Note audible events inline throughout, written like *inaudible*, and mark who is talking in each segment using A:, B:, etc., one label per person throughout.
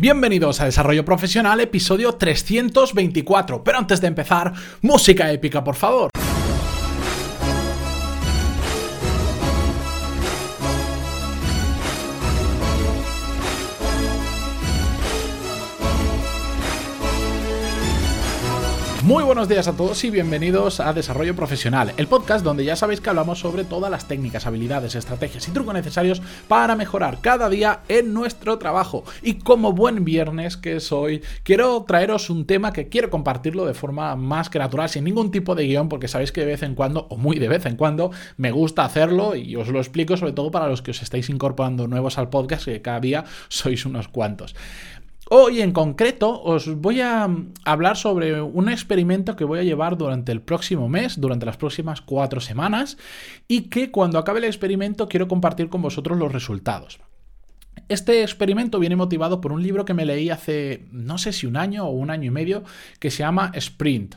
A: Bienvenidos a Desarrollo Profesional, episodio 324. Pero antes de empezar, música épica, por favor. Muy buenos días a todos y bienvenidos a Desarrollo Profesional, el podcast donde ya sabéis que hablamos sobre todas las técnicas, habilidades, estrategias y trucos necesarios para mejorar cada día en nuestro trabajo. Y como buen viernes que soy, quiero traeros un tema que quiero compartirlo de forma más que natural, sin ningún tipo de guion, porque sabéis que de vez en cuando, o muy de vez en cuando, me gusta hacerlo y os lo explico sobre todo para los que os estáis incorporando nuevos al podcast, que cada día sois unos cuantos. Hoy en concreto os voy a hablar sobre un experimento que voy a llevar durante el próximo mes, durante las próximas cuatro semanas, y que cuando acabe el experimento quiero compartir con vosotros los resultados. Este experimento viene motivado por un libro que me leí hace no sé si un año o un año y medio que se llama Sprint.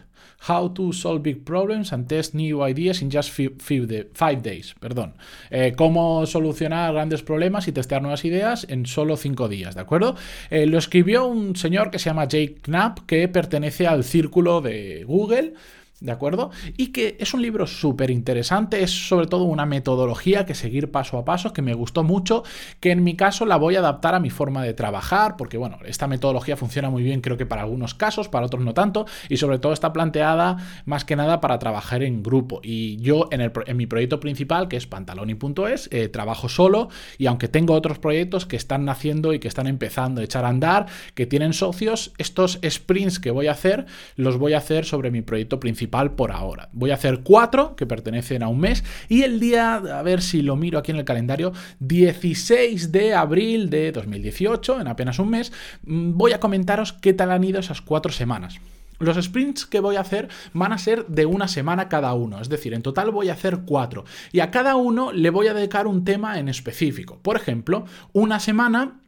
A: How to Solve Big Problems and Test New Ideas in Just Five Days. Perdón. Eh, cómo solucionar grandes problemas y testear nuevas ideas en solo cinco días, ¿de acuerdo? Eh, lo escribió un señor que se llama Jake Knapp, que pertenece al círculo de Google. ¿De acuerdo? Y que es un libro súper interesante, es sobre todo una metodología que seguir paso a paso, que me gustó mucho, que en mi caso la voy a adaptar a mi forma de trabajar, porque bueno, esta metodología funciona muy bien creo que para algunos casos, para otros no tanto, y sobre todo está planteada más que nada para trabajar en grupo. Y yo en, el, en mi proyecto principal, que es pantaloni.es, eh, trabajo solo, y aunque tengo otros proyectos que están naciendo y que están empezando a echar a andar, que tienen socios, estos sprints que voy a hacer, los voy a hacer sobre mi proyecto principal por ahora. Voy a hacer cuatro que pertenecen a un mes y el día, a ver si lo miro aquí en el calendario, 16 de abril de 2018, en apenas un mes, mm, voy a comentaros qué tal han ido esas cuatro semanas. Los sprints que voy a hacer van a ser de una semana cada uno, es decir, en total voy a hacer cuatro y a cada uno le voy a dedicar un tema en específico. Por ejemplo, una semana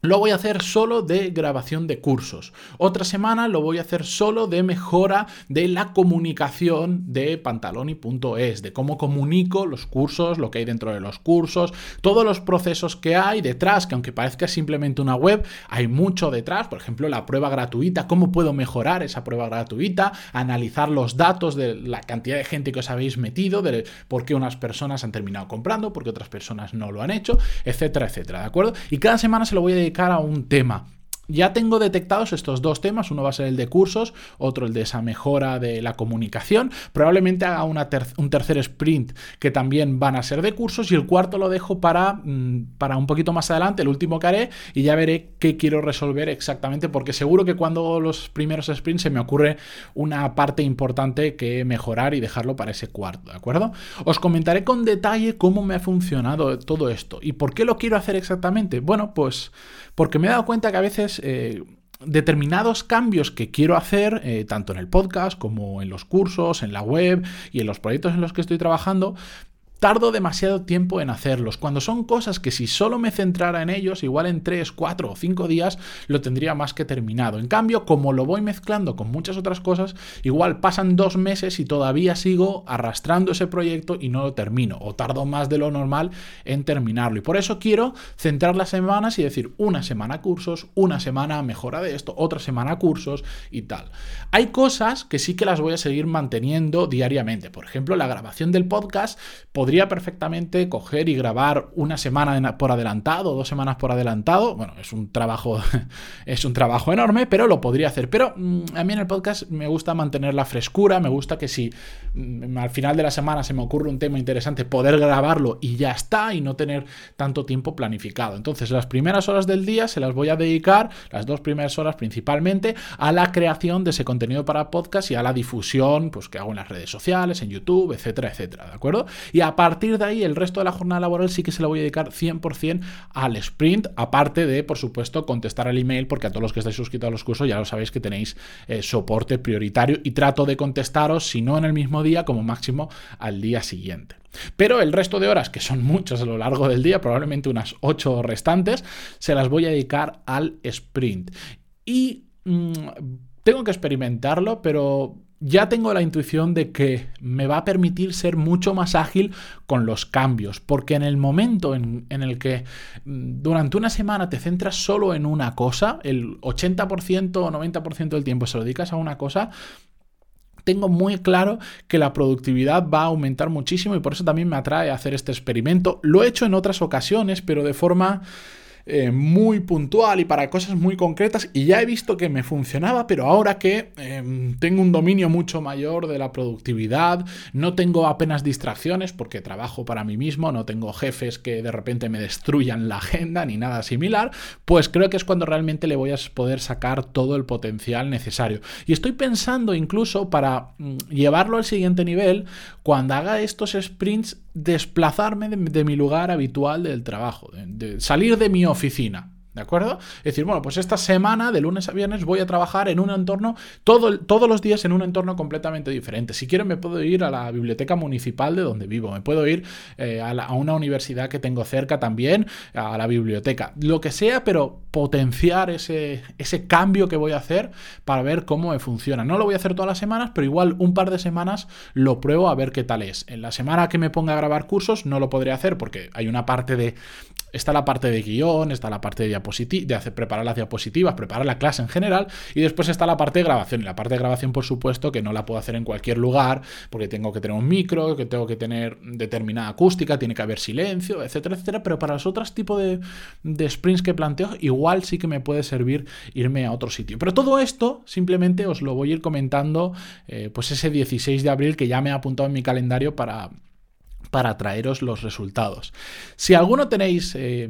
A: lo voy a hacer solo de grabación de cursos. Otra semana lo voy a hacer solo de mejora de la comunicación de pantaloni.es, de cómo comunico los cursos, lo que hay dentro de los cursos, todos los procesos que hay detrás, que aunque parezca simplemente una web, hay mucho detrás. Por ejemplo, la prueba gratuita, cómo puedo mejorar esa prueba gratuita, analizar los datos de la cantidad de gente que os habéis metido, de por qué unas personas han terminado comprando, por qué otras personas no lo han hecho, etcétera, etcétera. ¿De acuerdo? Y cada semana se lo voy a dedicar a un tema. Ya tengo detectados estos dos temas, uno va a ser el de cursos, otro el de esa mejora de la comunicación. Probablemente haga un tercer sprint que también van a ser de cursos y el cuarto lo dejo para, mm, para un poquito más adelante, el último que haré, y ya veré qué quiero resolver exactamente, porque seguro que cuando los primeros sprints se me ocurre una parte importante que mejorar y dejarlo para ese cuarto, ¿de acuerdo? Os comentaré con detalle cómo me ha funcionado todo esto y por qué lo quiero hacer exactamente. Bueno, pues porque me he dado cuenta que a veces eh, determinados cambios que quiero hacer, eh, tanto en el podcast como en los cursos, en la web y en los proyectos en los que estoy trabajando, tardo demasiado tiempo en hacerlos, cuando son cosas que si solo me centrara en ellos, igual en 3, 4 o 5 días lo tendría más que terminado. En cambio, como lo voy mezclando con muchas otras cosas, igual pasan dos meses y todavía sigo arrastrando ese proyecto y no lo termino, o tardo más de lo normal en terminarlo. Y por eso quiero centrar las semanas y decir una semana cursos, una semana mejora de esto, otra semana cursos y tal. Hay cosas que sí que las voy a seguir manteniendo diariamente. Por ejemplo, la grabación del podcast podría perfectamente coger y grabar una semana por adelantado, dos semanas por adelantado. Bueno, es un trabajo, *laughs* es un trabajo enorme, pero lo podría hacer. Pero mm, a mí en el podcast me gusta mantener la frescura, me gusta que si mm, al final de la semana se me ocurre un tema interesante, poder grabarlo y ya está, y no tener tanto tiempo planificado. Entonces, las primeras horas del día se las voy a dedicar, las dos primeras horas principalmente, a la creación de ese contenido para podcast y a la difusión, pues que hago en las redes sociales, en YouTube, etcétera, etcétera, ¿de acuerdo? Y a partir de ahí, el resto de la jornada laboral sí que se la voy a dedicar 100% al sprint, aparte de, por supuesto, contestar al email, porque a todos los que estáis suscritos a los cursos ya lo sabéis que tenéis eh, soporte prioritario y trato de contestaros, si no en el mismo día, como máximo al día siguiente. Pero el resto de horas, que son muchas a lo largo del día, probablemente unas 8 restantes, se las voy a dedicar al sprint. Y mm, tengo que experimentarlo, pero ya tengo la intuición de que me va a permitir ser mucho más ágil con los cambios, porque en el momento en, el que mm, durante una semana te centras solo en una cosa, el 80% o 90% del tiempo se lo dedicas a una cosa, tengo muy claro que la productividad va a aumentar muchísimo y por eso también me atrae hacer este experimento. Lo he hecho en otras ocasiones, pero de forma eh, muy puntual y para cosas muy concretas y ya he visto que me funcionaba, pero ahora que em, tengo un dominio mucho mayor de la productividad, no tengo apenas distracciones porque trabajo para mí mismo, no tengo jefes que de repente me destruyan la agenda ni nada similar, pues creo que es cuando realmente le voy a poder sacar todo el potencial necesario. Y estoy pensando incluso para mm, llevarlo al siguiente nivel, cuando haga estos sprints desplazarme de, mi lugar habitual del trabajo, de salir de mi oficina. ¿De acuerdo? Es decir, bueno, pues esta semana, de lunes a viernes, voy a trabajar en un entorno, todo, todos los días en un entorno completamente diferente. Si quiero, me puedo ir a la biblioteca municipal de donde vivo, me puedo ir eh, a, una universidad que tengo cerca también, a la biblioteca, lo que sea, pero potenciar ese, ese cambio que voy a hacer para ver cómo me funciona. No lo voy a hacer todas las semanas, pero igual un par de semanas lo pruebo a ver qué tal es. En la semana que me ponga a grabar cursos no lo podré hacer porque hay una parte de está la parte de guion, está la parte de, de hacer, preparar las diapositivas, preparar la clase en general, y después está la parte de grabación. Y la parte de grabación, por supuesto, que no la puedo hacer en cualquier lugar, porque tengo que tener un micro, que tengo que tener determinada acústica, tiene que haber silencio, etcétera, etcétera. Pero para los otros tipos de, de sprints que planteo, igual sí que me puede servir irme a otro sitio. Pero todo esto simplemente os lo voy a ir comentando, eh, pues ese 16 de abril que ya me he apuntado en mi calendario para para traeros los resultados. Si alguno tenéis eh,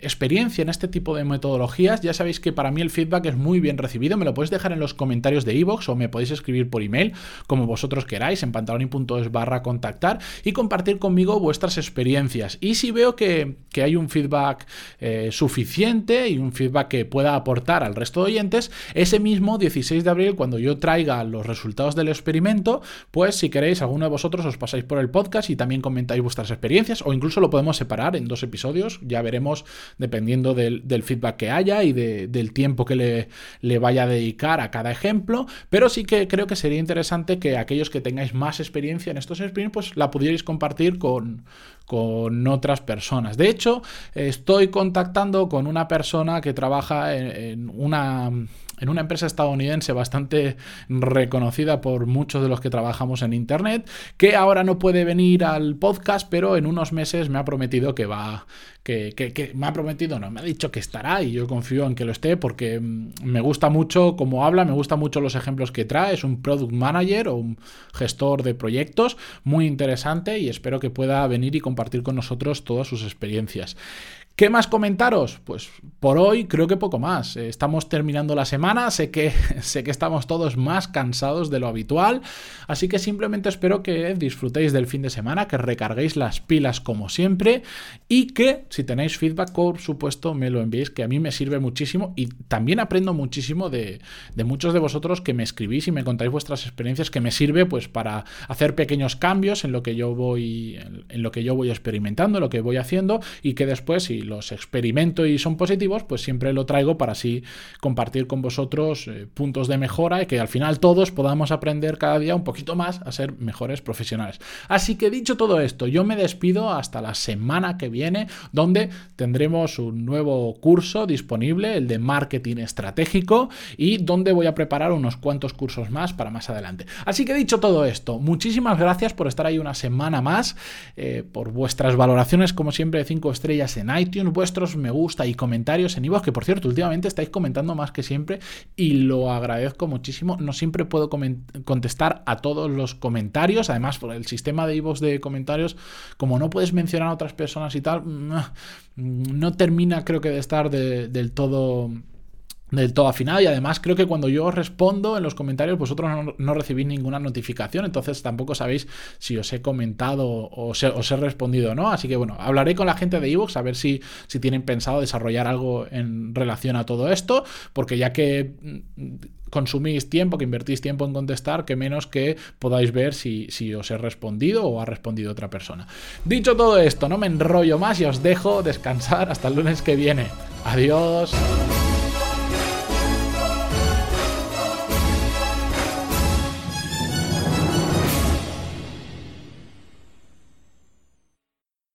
A: experiencia en este tipo de metodologías, ya sabéis que para mí el feedback es muy bien recibido. Me lo podéis dejar en los comentarios de iVoox o me podéis escribir por email, como vosotros queráis, en pantaloni.es barra contactar y compartir conmigo vuestras experiencias. Y si veo que, hay un feedback eh, suficiente y un feedback que pueda aportar al resto de oyentes, ese mismo 16 de abril, cuando yo traiga los resultados del experimento, pues si queréis, alguno de vosotros os pasáis por el podcast y también comentáis vuestras experiencias o incluso lo podemos separar en dos episodios, ya veremos dependiendo del, feedback que haya y del tiempo que le, le, vaya a dedicar a cada ejemplo, pero sí que creo que sería interesante que aquellos que tengáis más experiencia en estos sprints, pues la pudierais compartir con, con otras personas. De hecho, estoy contactando con una persona que trabaja en, una en una empresa estadounidense bastante reconocida por muchos de los que trabajamos en Internet, que ahora no puede venir al podcast, pero en unos meses me ha prometido que va, que, me ha prometido, no, me ha dicho que estará y yo confío en que lo esté porque mm, me gusta mucho cómo habla, me gustan mucho los ejemplos que trae, es un product manager o un gestor de proyectos muy interesante y espero que pueda venir y compartir con nosotros todas sus experiencias. ¿Qué más comentaros? Pues por hoy creo que poco más. Eh, estamos terminando la semana, sé que, *laughs* sé que estamos todos más cansados de lo habitual, así que simplemente espero que disfrutéis del fin de semana, que recarguéis las pilas como siempre y que si tenéis feedback, por supuesto, me lo enviéis, que a mí me sirve muchísimo y también aprendo muchísimo de, muchos de vosotros que me escribís y me contáis vuestras experiencias, que me sirve pues para hacer pequeños cambios en lo que yo voy, en, lo que yo voy experimentando, en lo que voy haciendo y que después, si los experimento y son positivos, pues siempre lo traigo para así compartir con vosotros eh, puntos de mejora y que al final todos podamos aprender cada día un poquito más a ser mejores profesionales. Así que dicho todo esto, yo me despido hasta la semana que viene, donde tendremos un nuevo curso disponible, el de marketing estratégico, y donde voy a preparar unos cuantos cursos más para más adelante. Así que dicho todo esto, muchísimas gracias por estar ahí una semana más, eh, por vuestras valoraciones, como siempre, de 5 estrellas en iTunes vuestros me gusta y comentarios en iVoox, que por cierto, últimamente estáis comentando más que siempre y lo agradezco muchísimo. No siempre puedo contestar a todos los comentarios, además por el sistema de iVoox de comentarios, como no puedes mencionar a otras personas y tal, mm, no termina creo que de estar del todo del todo afinado y además creo que cuando yo os respondo en los comentarios vosotros no, recibís ninguna notificación entonces tampoco sabéis si os he comentado o os he, respondido o no así que bueno hablaré con la gente de Evox a ver si, si tienen pensado desarrollar algo en relación a todo esto porque ya que mm, consumís tiempo, que invertís tiempo en contestar, que menos que podáis ver si, si, os he respondido o ha respondido otra persona. Dicho todo esto, no me enrollo más y os dejo descansar hasta el lunes que viene. Adiós.